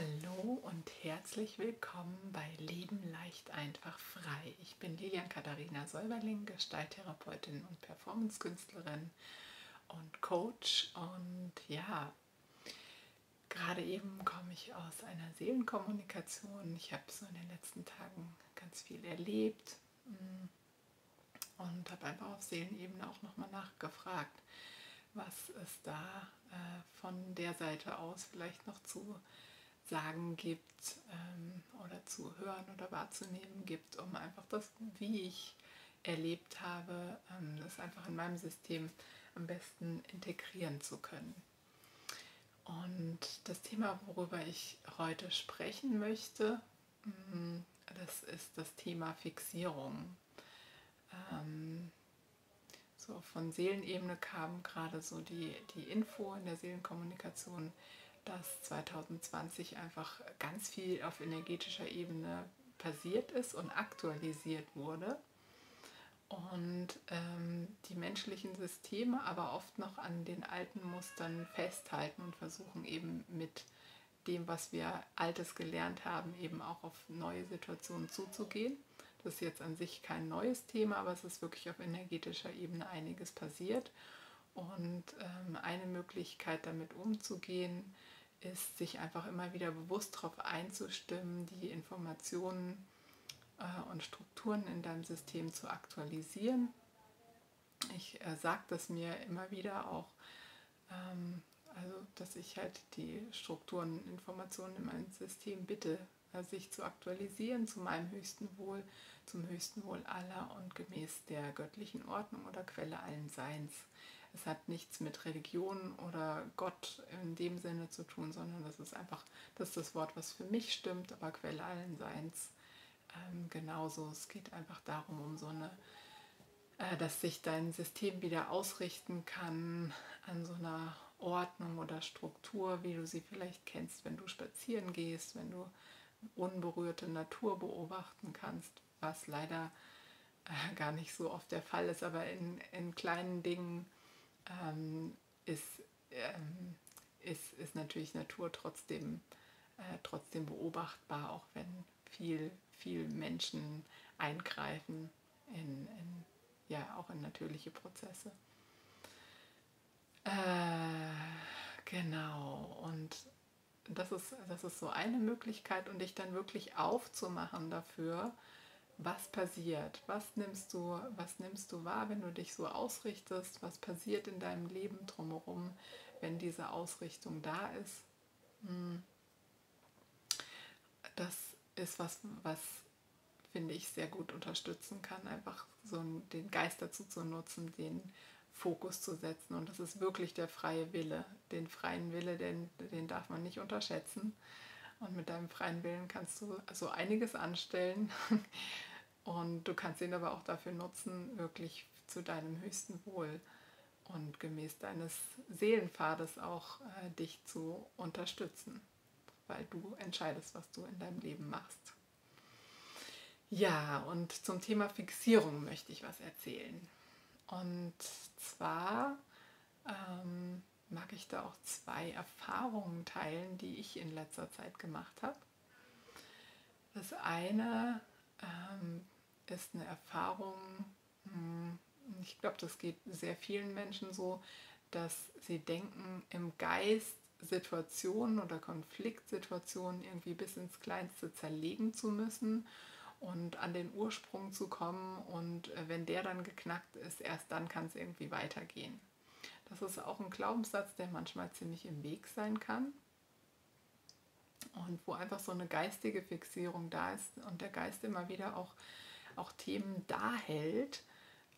Hallo und herzlich willkommen bei Leben leicht einfach frei. Ich bin Lilian Katharina Säuberling, Gestalttherapeutin und Performancekünstlerin und Coach. Und ja, gerade eben komme ich aus einer Seelenkommunikation. Ich habe so in den letzten Tagen ganz viel erlebt mm, und habe einfach auf Seelenebene auch nochmal nachgefragt, was es da äh, von der Seite aus vielleicht noch zu sagen gibt ähm, oder zu hören oder wahrzunehmen gibt, um einfach das, wie ich erlebt habe, ähm, das einfach in meinem System am besten integrieren zu können. Und das Thema, worüber ich heute sprechen möchte, mm, das ist das Thema Fixierung. Ähm, so von Seelenebene kam gerade so die, die Info in der Seelenkommunikation, dass 2020 einfach ganz viel auf energetischer Ebene passiert ist und aktualisiert wurde und ähm, die menschlichen Systeme aber oft noch an den alten Mustern festhalten und versuchen eben mit dem, was wir Altes gelernt haben, eben auch auf neue Situationen zuzugehen. Das ist jetzt an sich kein neues Thema, aber es ist wirklich auf energetischer Ebene einiges passiert. Und ähm, eine Möglichkeit damit umzugehen, ist, sich einfach immer wieder bewusst darauf einzustimmen, die Informationen äh, und Strukturen in deinem System zu aktualisieren. Ich äh, sage das mir immer wieder auch, ähm, also dass ich halt die Strukturen und Informationen in meinem System bitte, äh, sich zu aktualisieren zu meinem höchsten Wohl, zum höchsten Wohl aller und gemäß der göttlichen Ordnung oder Quelle allen Seins. Es hat nichts mit Religion oder Gott in dem Sinne zu tun, sondern das ist einfach, das ist das Wort, was für mich stimmt, aber Quelle allen Seins ähm, genauso. Es geht einfach darum, um so eine, äh, dass sich dein System wieder ausrichten kann an so einer Ordnung oder Struktur, wie du sie vielleicht kennst, wenn du spazieren gehst, wenn du unberührte Natur beobachten kannst, was leider äh, gar nicht so oft der Fall ist, aber in, in kleinen Dingen ähm, ist, ähm, ist, ist natürlich Natur trotzdem, äh, trotzdem beobachtbar, auch wenn viel, viel Menschen eingreifen in, in ja, auch in natürliche Prozesse. Äh, genau, und das ist, das ist so eine Möglichkeit und dich dann wirklich aufzumachen dafür, was passiert, was nimmst du, was nimmst du wahr, wenn du dich so ausrichtest, was passiert in deinem Leben drumherum, wenn diese Ausrichtung da ist. Hm. Das ist was, was finde ich sehr gut unterstützen kann, einfach so den Geist dazu zu nutzen, den Fokus zu setzen. Und das ist wirklich der freie Wille. Den freien Wille, den, den darf man nicht unterschätzen. Und mit deinem freien Willen kannst du so einiges anstellen. Und du kannst ihn aber auch dafür nutzen, wirklich zu deinem höchsten Wohl und gemäß deines Seelenpfades auch äh, dich zu unterstützen, weil du entscheidest, was du in deinem Leben machst. Ja, und zum Thema Fixierung möchte ich was erzählen. Und zwar ähm, mag ich da auch zwei Erfahrungen teilen, die ich in letzter Zeit gemacht habe. Das eine ähm, ist eine Erfahrung, hm, ich glaube, das geht sehr vielen Menschen so, dass sie denken, im Geist Situationen oder Konfliktsituationen irgendwie bis ins Kleinste zerlegen zu müssen und an den Ursprung zu kommen. Und äh, wenn der dann geknackt ist, erst dann kann es irgendwie weitergehen. Das ist auch ein Glaubenssatz, der manchmal ziemlich im Weg sein kann und wo einfach so eine geistige Fixierung da ist und der Geist immer wieder auch, auch Themen da hält,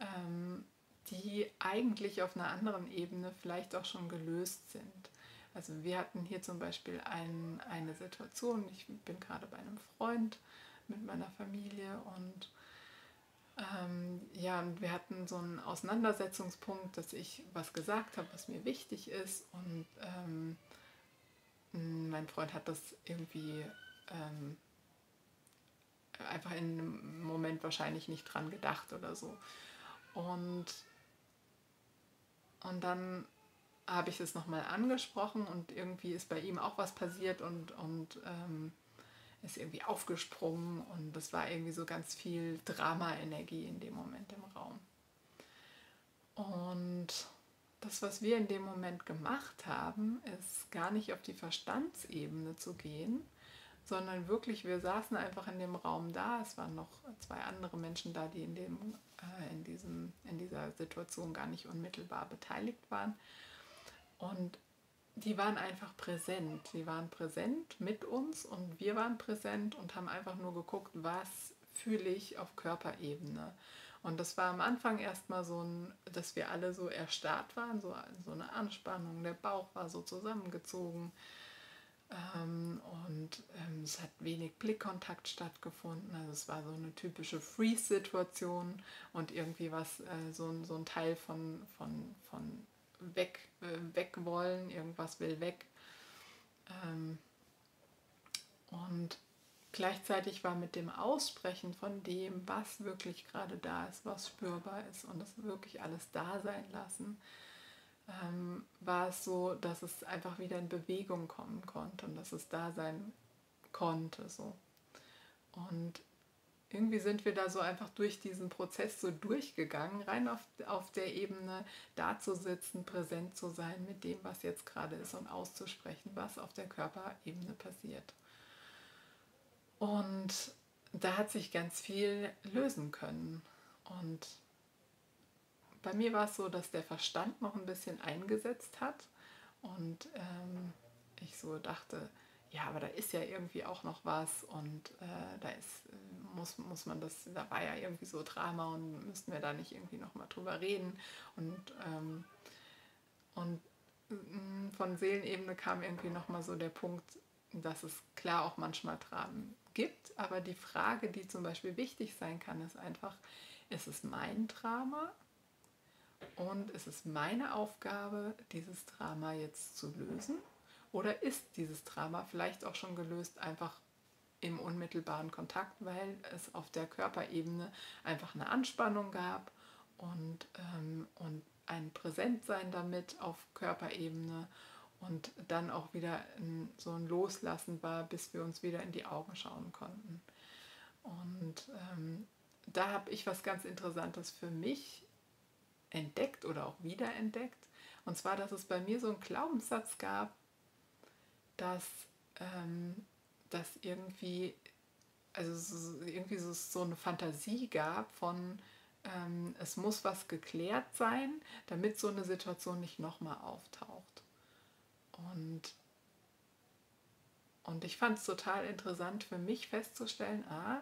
ähm, die eigentlich auf einer anderen Ebene vielleicht auch schon gelöst sind. Also wir hatten hier zum Beispiel ein, eine Situation, ich bin gerade bei einem Freund mit meiner Familie und ähm, ja, wir hatten so einen Auseinandersetzungspunkt, dass ich was gesagt habe, was mir wichtig ist und ähm, mein Freund hat das irgendwie ähm, einfach in einem Moment wahrscheinlich nicht dran gedacht oder so. Und, und dann habe ich es nochmal angesprochen und irgendwie ist bei ihm auch was passiert und, und ähm, ist irgendwie aufgesprungen und es war irgendwie so ganz viel Drama-Energie in dem Moment im Raum. Und das, was wir in dem Moment gemacht haben, ist gar nicht auf die Verstandsebene zu gehen, sondern wirklich, wir saßen einfach in dem Raum da. Es waren noch zwei andere Menschen da, die in, dem, äh, in, diesem, in dieser Situation gar nicht unmittelbar beteiligt waren. Und die waren einfach präsent. Die waren präsent mit uns und wir waren präsent und haben einfach nur geguckt, was fühle ich auf Körperebene. Und das war am Anfang erstmal so ein, dass wir alle so erstarrt waren, so, so eine Anspannung, der Bauch war so zusammengezogen ähm, und ähm, es hat wenig Blickkontakt stattgefunden. Also es war so eine typische Freeze-Situation und irgendwie was, äh, so, so ein Teil von, von, von weg, äh, weg wollen, irgendwas will weg. Ähm, und gleichzeitig war mit dem Aussprechen von dem, was wirklich gerade da ist, was spürbar ist und das wirklich alles da sein lassen, ähm, war es so, dass es einfach wieder in Bewegung kommen konnte und dass es da sein konnte. So. Und irgendwie sind wir da so einfach durch diesen Prozess so durchgegangen, rein auf, auf der Ebene da zu sitzen, präsent zu sein mit dem, was jetzt gerade ist und auszusprechen, was auf der Körperebene passiert. Und da hat sich ganz viel lösen können. Und bei mir war es so, dass der Verstand noch ein bisschen eingesetzt hat und ähm, ich so dachte, ja, aber da ist ja irgendwie auch noch was und äh, da ist, äh, muss, muss man das, da war ja irgendwie so Drama und müssten wir da nicht irgendwie nochmal drüber reden. Und, ähm, und mm, von Seelenebene kam irgendwie nochmal so der Punkt, dass es klar auch manchmal Dramen gibt, aber die Frage, die zum Beispiel wichtig sein kann, ist einfach, ist es mein Drama und ist es meine Aufgabe, dieses Drama jetzt zu lösen? Oder ist dieses Drama vielleicht auch schon gelöst, einfach im unmittelbaren Kontakt, weil es auf der Körperebene einfach eine Anspannung gab und, ähm, und ein Präsentsein damit auf Körperebene und dann auch wieder so ein Loslassen war, bis wir uns wieder in die Augen schauen konnten. Und ähm, da habe ich was ganz Interessantes für mich entdeckt oder auch wiederentdeckt. Und zwar, dass es bei mir so einen Glaubenssatz gab, dass, ähm, dass irgendwie, also so, irgendwie so, so eine Fantasie gab von, ähm, es muss was geklärt sein, damit so eine Situation nicht nochmal auftaucht. Und, und ich fand es total interessant für mich festzustellen, ah,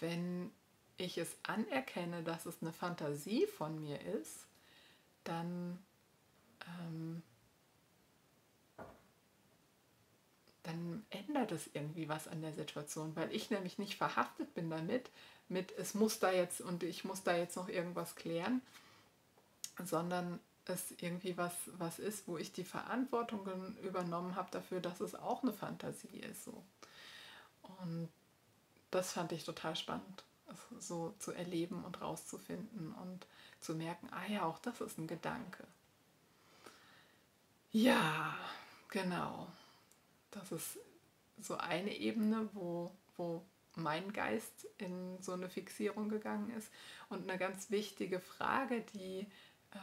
wenn ich es anerkenne, dass es eine Fantasie von mir ist, dann, ähm, dann ändert es irgendwie was an der Situation, weil ich nämlich nicht verhaftet bin damit, mit es muss da jetzt und ich muss da jetzt noch irgendwas klären, sondern es irgendwie was, was ist, wo ich die Verantwortung übernommen habe dafür, dass es auch eine Fantasie ist. So. Und das fand ich total spannend so zu erleben und rauszufinden und zu merken, ah ja, auch das ist ein Gedanke. Ja, genau. Das ist so eine Ebene, wo, wo mein Geist in so eine Fixierung gegangen ist. Und eine ganz wichtige Frage, die,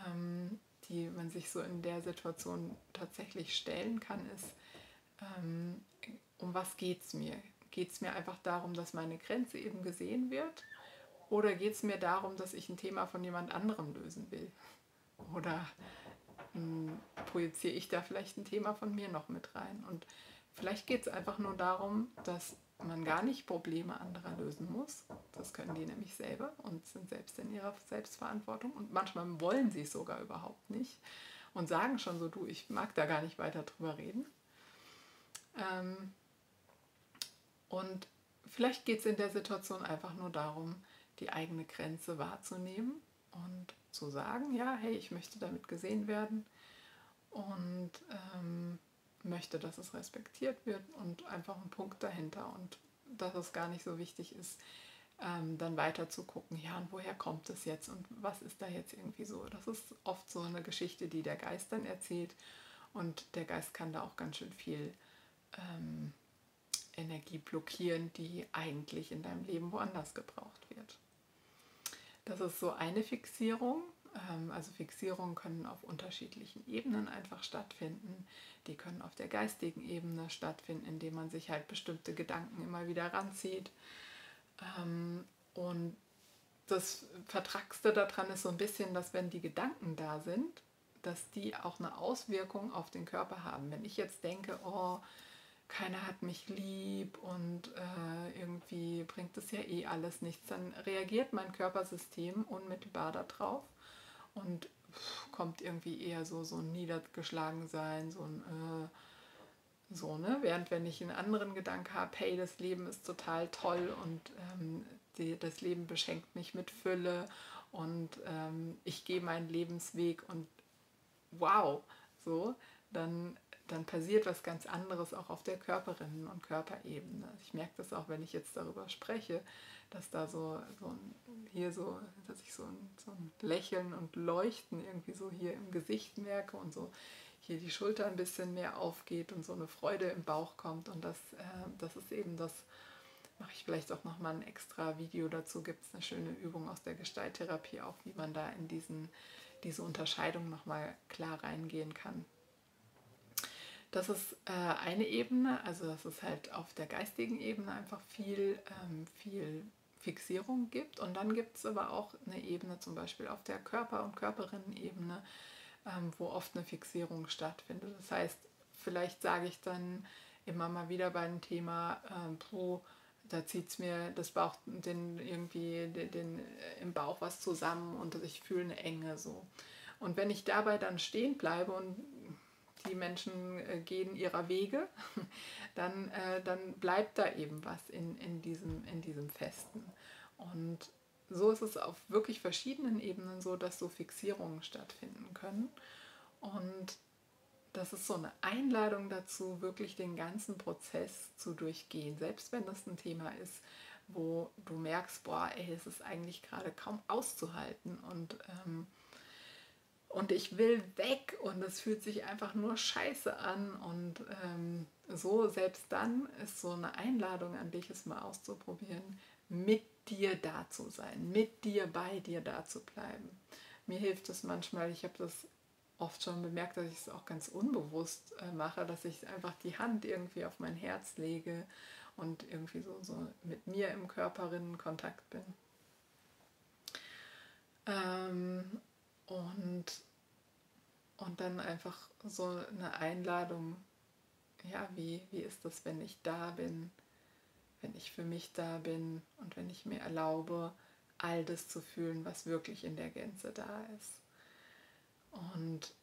ähm, die man sich so in der Situation tatsächlich stellen kann, ist, ähm, um was geht es mir? Geht es mir einfach darum, dass meine Grenze eben gesehen wird? Oder geht es mir darum, dass ich ein Thema von jemand anderem lösen will? Oder hm, projiziere ich da vielleicht ein Thema von mir noch mit rein? Und vielleicht geht es einfach nur darum, dass man gar nicht Probleme anderer lösen muss. Das können die nämlich selber und sind selbst in ihrer Selbstverantwortung. Und manchmal wollen sie es sogar überhaupt nicht und sagen schon so, du, ich mag da gar nicht weiter drüber reden. Ähm, und vielleicht geht es in der Situation einfach nur darum, die eigene Grenze wahrzunehmen und zu sagen, ja, hey, ich möchte damit gesehen werden und ähm, möchte, dass es respektiert wird und einfach ein Punkt dahinter und dass es gar nicht so wichtig ist, ähm, dann weiter zu gucken, ja, und woher kommt es jetzt und was ist da jetzt irgendwie so. Das ist oft so eine Geschichte, die der Geist dann erzählt und der Geist kann da auch ganz schön viel ähm, Energie blockieren, die eigentlich in deinem Leben woanders gebraucht wird. Das ist so eine Fixierung. Ähm, also Fixierungen können auf unterschiedlichen Ebenen einfach stattfinden. Die können auf der geistigen Ebene stattfinden, indem man sich halt bestimmte Gedanken immer wieder ranzieht. Ähm, und das Vertragste daran ist so ein bisschen, dass wenn die Gedanken da sind, dass die auch eine Auswirkung auf den Körper haben. Wenn ich jetzt denke, oh, keiner hat mich lieb und äh, irgendwie bringt es ja eh alles nichts, dann reagiert mein Körpersystem unmittelbar darauf und kommt irgendwie eher so, so ein Niedergeschlagensein, so ein äh, so, ne? Während wenn ich einen anderen Gedanken habe, hey, das Leben ist total toll und ähm, die, das Leben beschenkt mich mit Fülle und ähm, ich gehe meinen Lebensweg und wow, so, dann dann passiert was ganz anderes auch auf der Körperinnen- und Körperebene. Ich merke das auch, wenn ich jetzt darüber spreche, dass da so, so ein, hier so, dass ich so ein, so ein Lächeln und Leuchten irgendwie so hier im Gesicht merke und so hier die Schulter ein bisschen mehr aufgeht und so eine Freude im Bauch kommt. Und das, äh, das ist eben das, mache ich vielleicht auch nochmal ein extra Video dazu, gibt es eine schöne Übung aus der Gestalttherapie auch, wie man da in diesen, diese Unterscheidung nochmal klar reingehen kann. Das ist äh, eine Ebene, also dass es halt auf der geistigen Ebene einfach viel, ähm, viel Fixierung gibt. Und dann gibt es aber auch eine Ebene, zum Beispiel auf der Körper- und Körperinnen-Ebene, ähm, wo oft eine Fixierung stattfindet. Das heißt, vielleicht sage ich dann immer mal wieder bei einem Thema, äh, pro, da zieht es mir das Bauch, den, irgendwie den, den, äh, im Bauch was zusammen und ich fühle eine Enge so. Und wenn ich dabei dann stehen bleibe und die Menschen äh, gehen ihrer Wege, dann, äh, dann bleibt da eben was in, in, diesem, in diesem Festen. Und so ist es auf wirklich verschiedenen Ebenen so, dass so Fixierungen stattfinden können. Und das ist so eine Einladung dazu, wirklich den ganzen Prozess zu durchgehen, selbst wenn das ein Thema ist, wo du merkst, boah, ey, es ist eigentlich gerade kaum auszuhalten und ähm, und ich will weg und es fühlt sich einfach nur scheiße an und ähm, so selbst dann ist so eine Einladung an dich, es mal auszuprobieren, mit dir da zu sein, mit dir bei dir da zu bleiben. Mir hilft es manchmal, ich habe das oft schon bemerkt, dass ich es auch ganz unbewusst äh, mache, dass ich einfach die Hand irgendwie auf mein Herz lege und irgendwie so, so mit mir im Körperinnen Kontakt bin. Ähm, und, und dann einfach so eine Einladung, ja, wie, wie ist das, wenn ich da bin, wenn ich für mich da bin und wenn ich mir erlaube, all das zu fühlen, was wirklich in der Gänze da ist. Und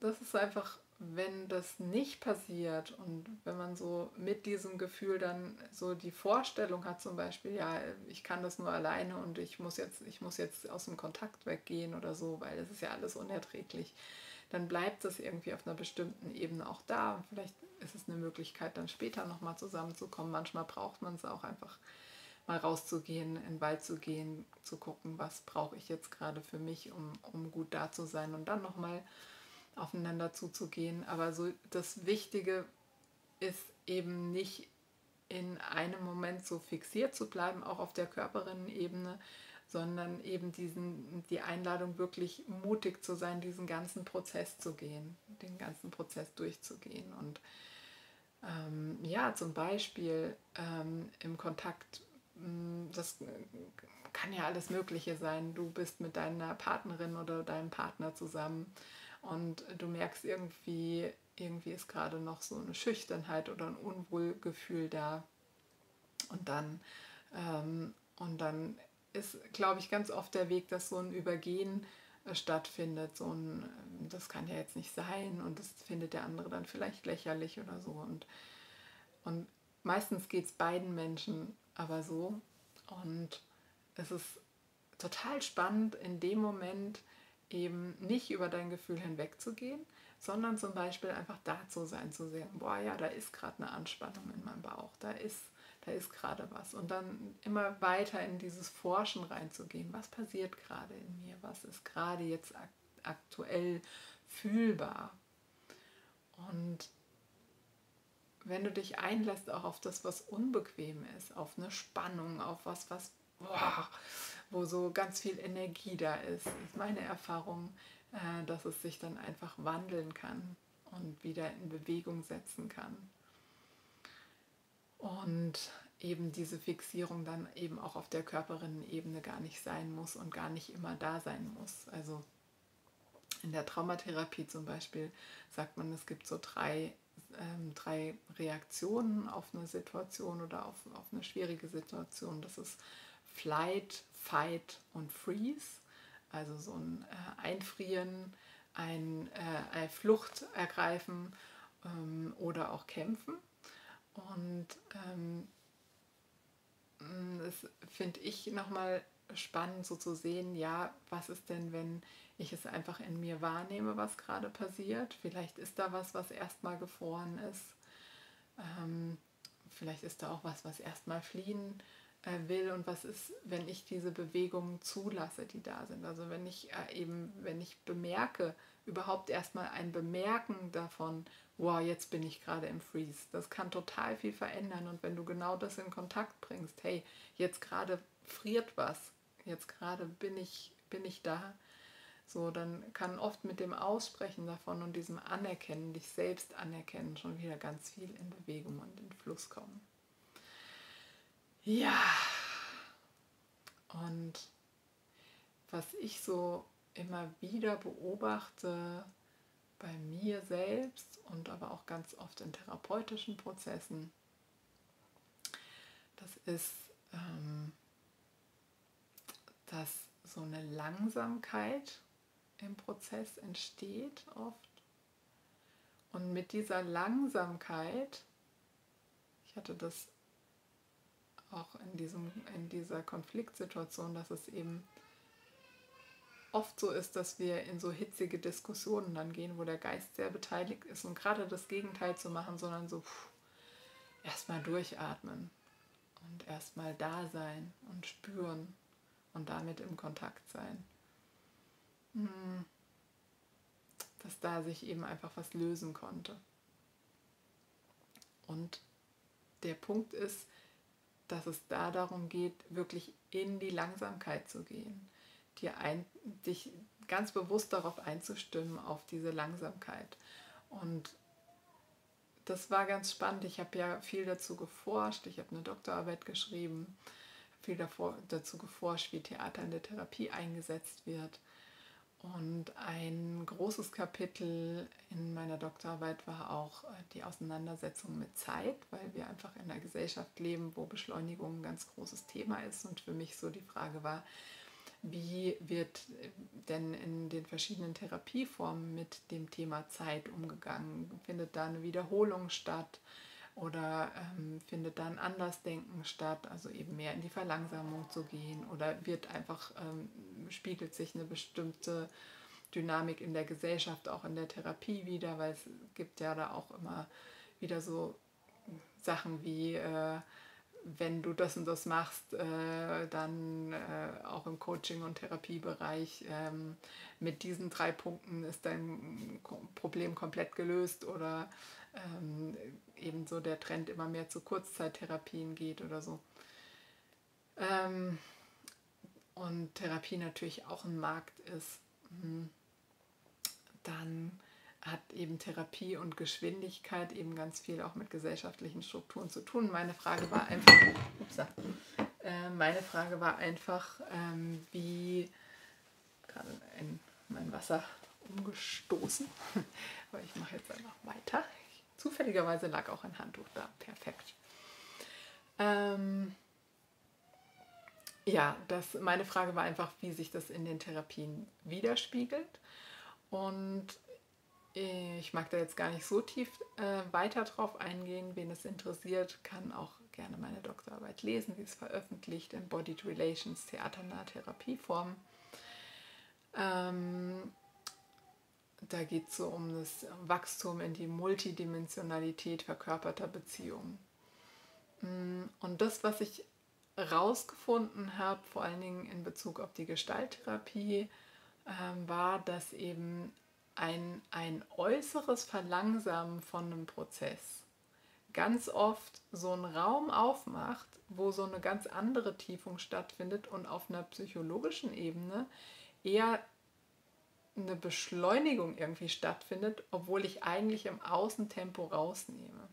das ist einfach wenn das nicht passiert und wenn man so mit diesem Gefühl dann so die Vorstellung hat, zum Beispiel, ja, ich kann das nur alleine und ich muss jetzt, ich muss jetzt aus dem Kontakt weggehen oder so, weil es ist ja alles unerträglich, dann bleibt es irgendwie auf einer bestimmten Ebene auch da. Und vielleicht ist es eine Möglichkeit, dann später nochmal zusammenzukommen. Manchmal braucht man es auch einfach mal rauszugehen, in den Wald zu gehen, zu gucken, was brauche ich jetzt gerade für mich, um, um gut da zu sein und dann nochmal mal aufeinander zuzugehen. Aber so das Wichtige ist eben nicht in einem Moment so fixiert zu bleiben, auch auf der Körperinnenebene, sondern eben diesen, die Einladung wirklich mutig zu sein, diesen ganzen Prozess zu gehen, den ganzen Prozess durchzugehen. Und ähm, ja, zum Beispiel ähm, im Kontakt, mm, das kann ja alles Mögliche sein. Du bist mit deiner Partnerin oder deinem Partner zusammen und du merkst irgendwie, irgendwie ist gerade noch so eine Schüchternheit oder ein Unwohlgefühl da. Und dann, ähm, und dann ist, glaube ich, ganz oft der Weg, dass so ein Übergehen äh, stattfindet. So ein, ähm, das kann ja jetzt nicht sein und das findet der andere dann vielleicht lächerlich oder so. Und, und meistens geht es beiden Menschen aber so. Und es ist total spannend in dem Moment, eben nicht über dein Gefühl hinwegzugehen, sondern zum Beispiel einfach da zu sein, zu sehen, boah ja, da ist gerade eine Anspannung in meinem Bauch, da ist, da ist gerade was. Und dann immer weiter in dieses Forschen reinzugehen. Was passiert gerade in mir? Was ist gerade jetzt aktuell fühlbar? Und wenn du dich einlässt auch auf das, was unbequem ist, auf eine Spannung, auf was, was, boah, wo so ganz viel Energie da ist, ist meine Erfahrung, äh, dass es sich dann einfach wandeln kann und wieder in Bewegung setzen kann. Und eben diese Fixierung dann eben auch auf der Körperinnenebene gar nicht sein muss und gar nicht immer da sein muss. Also in der Traumatherapie zum Beispiel sagt man, es gibt so drei, ähm, drei Reaktionen auf eine Situation oder auf, auf eine schwierige Situation. Das ist Flight, Fight und Freeze. Also so ein äh, Einfrieren, ein, äh, eine Flucht ergreifen ähm, oder auch kämpfen. Und ähm, das finde ich nochmal spannend, so zu sehen, ja, was ist denn, wenn ich es einfach in mir wahrnehme, was gerade passiert. Vielleicht ist da was, was erstmal gefroren ist. Ähm, vielleicht ist da auch was, was erstmal fliehen äh, will und was ist, wenn ich diese Bewegungen zulasse, die da sind. Also wenn ich äh, eben, wenn ich bemerke, überhaupt erstmal ein Bemerken davon, wow, jetzt bin ich gerade im Freeze. Das kann total viel verändern und wenn du genau das in Kontakt bringst, hey, jetzt gerade friert was, jetzt gerade bin ich, bin ich da, so, dann kann oft mit dem Aussprechen davon und diesem Anerkennen, dich selbst anerkennen, schon wieder ganz viel in Bewegung und in Fluss kommen. Ja, und was ich so immer wieder beobachte bei mir selbst und aber auch ganz oft in therapeutischen Prozessen, das ist, ähm, dass so eine Langsamkeit im Prozess entsteht oft. Und mit dieser Langsamkeit, ich hatte das auch in, diesem, in dieser Konfliktsituation, dass es eben oft so ist, dass wir in so hitzige Diskussionen dann gehen, wo der Geist sehr beteiligt ist und gerade das Gegenteil zu machen, sondern so erstmal durchatmen und erstmal da sein und spüren und damit im Kontakt sein. Hm. Dass da sich eben einfach was lösen konnte. Und der Punkt ist, dass es da darum geht, wirklich in die Langsamkeit zu gehen, dir ein, dich ganz bewusst darauf einzustimmen, auf diese Langsamkeit. Und das war ganz spannend. Ich habe ja viel dazu geforscht. Ich habe eine Doktorarbeit geschrieben, viel davor, dazu geforscht, wie Theater in der Therapie eingesetzt wird. Und ein großes Kapitel in meiner Doktorarbeit war auch äh, die Auseinandersetzung mit Zeit, weil wir einfach in einer Gesellschaft leben, wo Beschleunigung ein ganz großes Thema ist. Und für mich so die Frage war, wie wird äh, denn in den verschiedenen Therapieformen mit dem Thema Zeit umgegangen? Findet da eine Wiederholung statt? Oder ähm, findet da ein Andersdenken statt, also eben mehr in die Verlangsamung zu gehen? Oder wird einfach, ähm, spiegelt sich eine bestimmte Dynamik in der Gesellschaft, auch in der Therapie wieder, weil es gibt ja da auch immer wieder so Sachen wie, äh, wenn du das und das machst, äh, dann äh, auch im Coaching- und Therapiebereich ähm, mit diesen drei Punkten ist dein Problem komplett gelöst oder ähm, eben so der Trend immer mehr zu Kurzzeittherapien geht oder so. Ähm, und Therapie natürlich auch ein Markt ist, hm, dann hat eben Therapie und Geschwindigkeit eben ganz viel auch mit gesellschaftlichen Strukturen zu tun. Meine Frage war einfach, upsa, äh, meine Frage war einfach, ähm, wie gerade in mein Wasser umgestoßen, aber ich mache jetzt einfach weiter. Zufälligerweise lag auch ein Handtuch da. Perfekt. Ähm, ja, das, meine Frage war einfach, wie sich das in den Therapien widerspiegelt. Und ich mag da jetzt gar nicht so tief äh, weiter drauf eingehen. Wen es interessiert, kann auch gerne meine Doktorarbeit lesen. Sie ist veröffentlicht. Embodied Relations, Theaternahe Therapieform. Ähm, da geht es so um das Wachstum in die Multidimensionalität verkörperter Beziehungen. Mm, und das, was ich rausgefunden habe, vor allen Dingen in Bezug auf die Gestalttherapie, ähm, war, dass eben ein, ein äußeres Verlangsamen von einem Prozess ganz oft so einen Raum aufmacht, wo so eine ganz andere Tiefung stattfindet und auf einer psychologischen Ebene eher eine Beschleunigung irgendwie stattfindet, obwohl ich eigentlich im Außentempo rausnehme.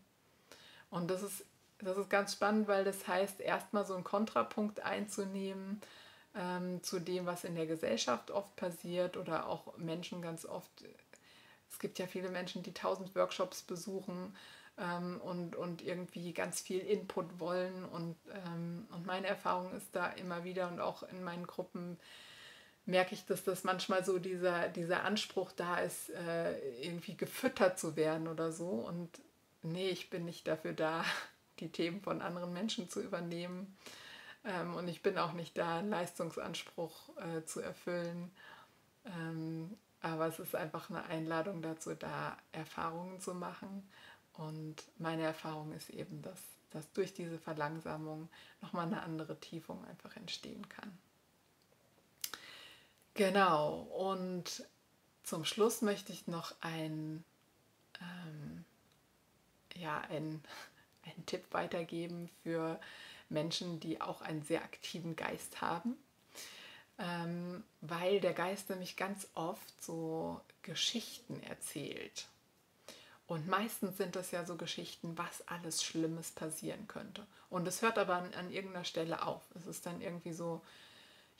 Und das ist, das ist ganz spannend, weil das heißt, erstmal so einen Kontrapunkt einzunehmen ähm, zu dem, was in der Gesellschaft oft passiert oder auch Menschen ganz oft. Es gibt ja viele Menschen, die tausend Workshops besuchen ähm, und, und irgendwie ganz viel Input wollen. Und, ähm, und meine Erfahrung ist da immer wieder und auch in meinen Gruppen merke ich, dass das manchmal so dieser, dieser Anspruch da ist, äh, irgendwie gefüttert zu werden oder so. Und nee, ich bin nicht dafür da, die Themen von anderen Menschen zu übernehmen. Ähm, und ich bin auch nicht da, einen Leistungsanspruch äh, zu erfüllen. Ähm, aber es ist einfach eine Einladung dazu, da Erfahrungen zu machen und meine Erfahrung ist eben, dass, dass durch diese Verlangsamung nochmal eine andere Tiefung einfach entstehen kann. Genau, und zum Schluss möchte ich noch ein, ähm, ja, ein, einen Tipp weitergeben für Menschen, die auch einen sehr aktiven Geist haben, ähm, weil der Geist nämlich ganz oft so Geschichten erzählt. Und meistens sind das ja so Geschichten, was alles Schlimmes passieren könnte. Und es hört aber an, an, irgendeiner Stelle auf. Es ist dann irgendwie so,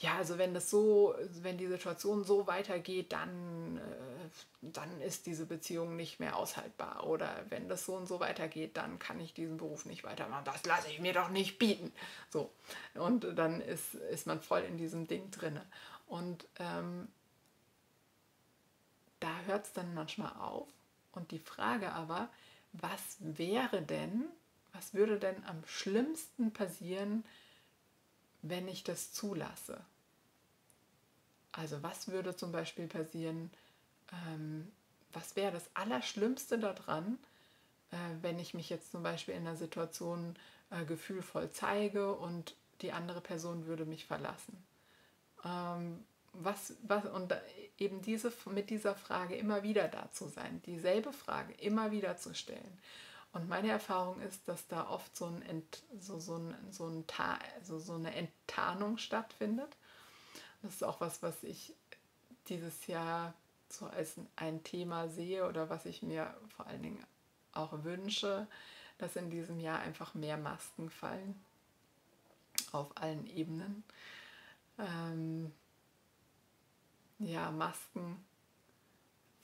ja, also wenn das so, wenn die Situation so weitergeht, dann, äh, dann ist diese Beziehung nicht mehr aushaltbar. Oder wenn das so und so weitergeht, dann kann ich diesen Beruf nicht weitermachen. Das lasse ich mir doch nicht bieten. So. Und dann ist, ist man voll in diesem Ding drin. Und ähm, da hört es dann manchmal auf und die Frage aber, was wäre denn, was würde denn am schlimmsten passieren, wenn ich das zulasse? Also was würde zum Beispiel passieren, ähm, was wäre das Allerschlimmste daran, äh, wenn ich mich jetzt zum Beispiel in einer Situation äh, gefühlvoll zeige und die andere Person würde mich verlassen? Ähm, was, was, und eben diese, mit dieser Frage immer wieder da zu sein, dieselbe Frage immer wieder zu stellen. Und meine Erfahrung ist, dass da oft so, ein Ent, so, so, ein, so, ein Ta, also so eine Enttarnung stattfindet. Das ist auch was, was ich dieses Jahr so als ein Thema sehe oder was ich mir vor allen Dingen auch wünsche, dass in diesem Jahr einfach mehr Masken fallen auf allen Ebenen. Ähm, ja, Masken,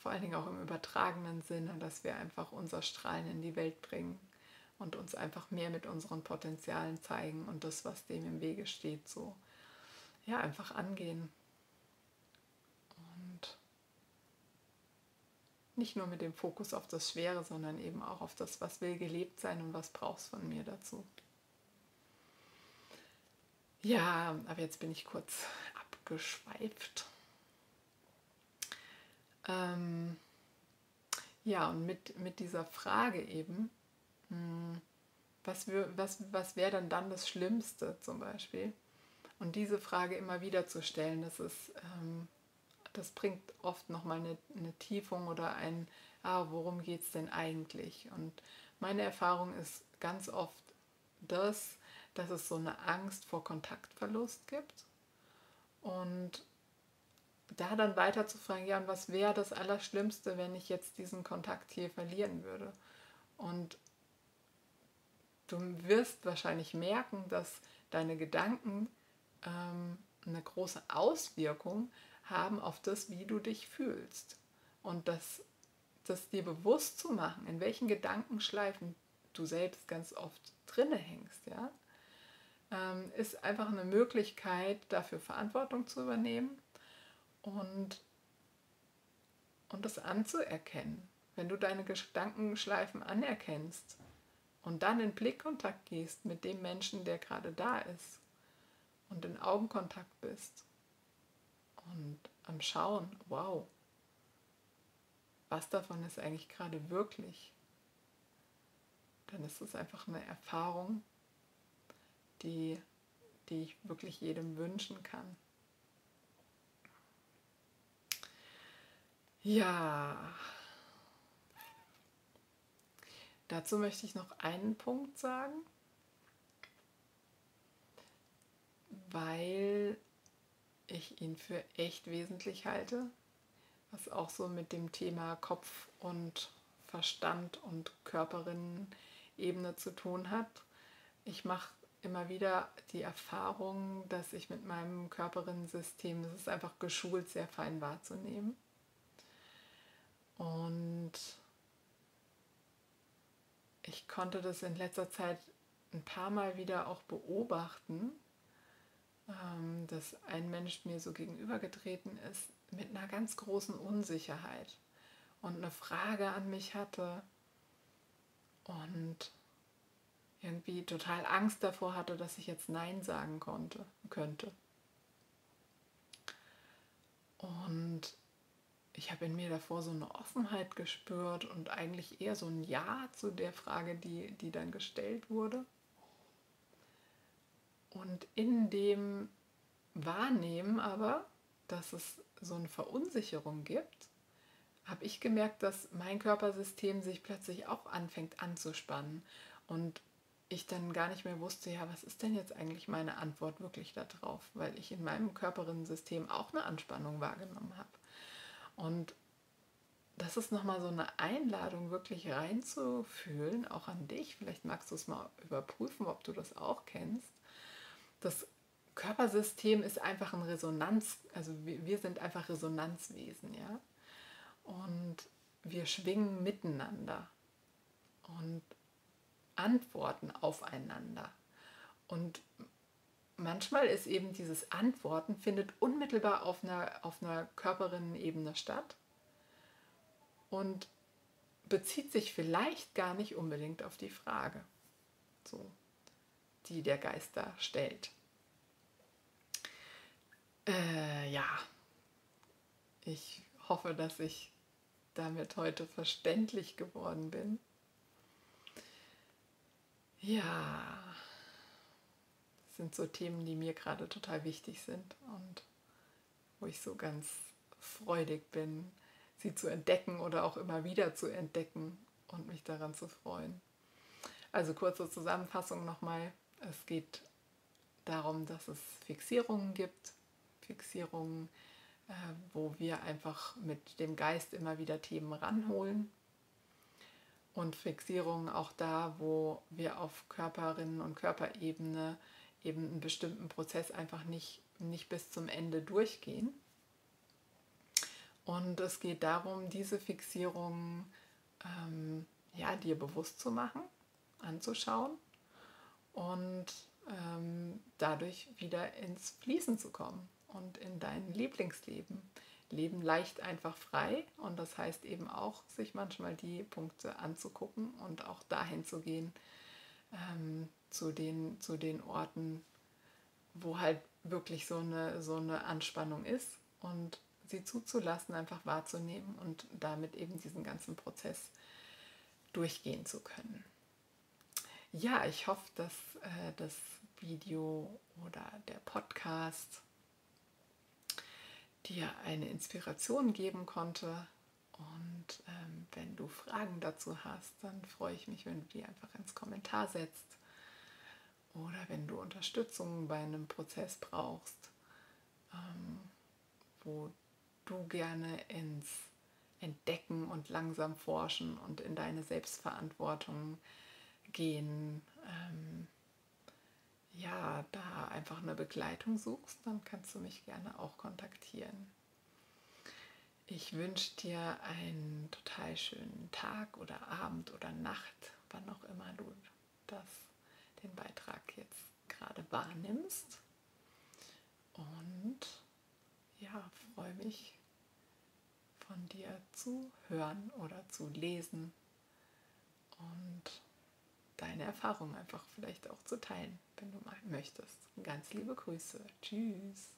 vor allen Dingen auch im übertragenen Sinne, dass wir einfach unser Strahlen in die Welt bringen und uns einfach mehr mit unseren Potenzialen zeigen und das, was dem im Wege steht, so ja, einfach angehen. Und nicht nur mit dem Fokus auf das Schwere, sondern eben auch auf das, was will gelebt sein und was brauchst von mir dazu. Ja, aber jetzt bin ich kurz abgeschweift. Ähm, ja, und mit, mit dieser Frage eben, hm, was, was, was wäre dann dann das Schlimmste zum Beispiel? Und diese Frage immer wieder zu stellen, das ist, ähm, das bringt oft nochmal eine, eine Tiefung oder ein, ah, worum geht es denn eigentlich? Und meine Erfahrung ist ganz oft das, dass es so eine Angst vor Kontaktverlust gibt. Und da dann weiter zu fragen, ja, und was wäre das Allerschlimmste, wenn ich jetzt diesen Kontakt hier verlieren würde? Und du wirst wahrscheinlich merken, dass deine Gedanken ähm, eine große Auswirkung haben auf das, wie du dich fühlst. Und das, das dir bewusst zu machen, in welchen Gedankenschleifen du selbst ganz oft drinne hängst, ja, ähm, ist einfach eine Möglichkeit, dafür Verantwortung zu übernehmen und, und das anzuerkennen. Wenn du deine Gedankenschleifen anerkennst und dann in Blickkontakt gehst mit dem Menschen, der gerade da ist und in Augenkontakt bist und am Schauen, wow, was davon ist eigentlich gerade wirklich, dann ist es einfach eine Erfahrung, die, die ich wirklich jedem wünschen kann. Ja, dazu möchte ich noch einen Punkt sagen, weil ich ihn für echt wesentlich halte, was auch so mit dem Thema Kopf und Verstand und Körperinnen-Ebene zu tun hat. Ich mache immer wieder die Erfahrung, dass ich mit meinem Körperinnensystem, es ist einfach geschult, sehr fein wahrzunehmen. Und ich konnte das in letzter Zeit ein paar Mal wieder auch beobachten, ähm, dass ein Mensch mir so gegenübergetreten ist mit einer ganz großen Unsicherheit und eine Frage an mich hatte und irgendwie total Angst davor hatte, dass ich jetzt Nein sagen konnte, könnte. Und ich habe in mir davor so eine Offenheit gespürt und eigentlich eher so ein Ja zu der Frage, die, die dann gestellt wurde. Und in dem Wahrnehmen aber, dass es so eine Verunsicherung gibt, habe ich gemerkt, dass mein Körpersystem sich plötzlich auch anfängt anzuspannen und ich dann gar nicht mehr wusste, ja, was ist denn jetzt eigentlich meine Antwort wirklich darauf, weil ich in meinem Körperinnensystem auch eine Anspannung wahrgenommen habe. Und das ist nochmal so eine Einladung, wirklich reinzufühlen, auch an dich. Vielleicht magst du es mal überprüfen, ob du das auch kennst. Das Körpersystem ist einfach ein Resonanz, also wir, sind einfach Resonanzwesen, ja. Und wir schwingen miteinander und antworten aufeinander. Und manchmal ist eben dieses Antworten findet unmittelbar auf einer, auf einer Körperinnenebene statt und bezieht sich vielleicht gar nicht unbedingt auf die Frage, so, die der Geist da stellt. Äh, ja, ich hoffe, dass ich damit heute verständlich geworden bin. Ja, sind so Themen, die mir gerade total wichtig sind und wo ich so ganz freudig bin, sie zu entdecken oder auch immer wieder zu entdecken und mich daran zu freuen. Also kurze Zusammenfassung nochmal. Es geht darum, dass es Fixierungen gibt, Fixierungen, äh, wo wir einfach mit dem Geist immer wieder Themen ranholen. Und Fixierungen auch da, wo wir auf Körperinnen und Körperebene eben einen bestimmten Prozess einfach nicht, nicht bis zum Ende durchgehen. Und es geht darum, diese Fixierungen ähm, ja, dir bewusst zu machen, anzuschauen und ähm, dadurch wieder ins Fließen zu kommen und in dein Lieblingsleben. Leben leicht einfach frei und das heißt eben auch, sich manchmal die Punkte anzugucken und auch dahin zu gehen, ähm, zu, den, zu den Orten, wo halt wirklich so eine, so eine Anspannung ist und sie zuzulassen, einfach wahrzunehmen und damit eben diesen ganzen Prozess durchgehen zu können. Ja, ich hoffe, dass äh, das Video oder der Podcast dir eine Inspiration geben konnte. Und ähm, wenn du Fragen dazu hast, dann freue ich mich, wenn du die einfach ins Kommentar setzt. Oder wenn du Unterstützung bei einem Prozess brauchst, ähm, wo du gerne ins Entdecken und langsam forschen und in deine Selbstverantwortung gehen ähm, ja, da einfach eine Begleitung suchst, dann kannst du mich gerne auch kontaktieren. Ich wünsche dir einen total schönen Tag oder Abend oder Nacht, wann auch immer du das, den Beitrag jetzt gerade wahrnimmst. Und ja, freue mich von dir zu hören oder zu lesen und deine Erfahrungen einfach vielleicht auch zu teilen, wenn du mal möchtest. Ganz liebe Grüße. Tschüss.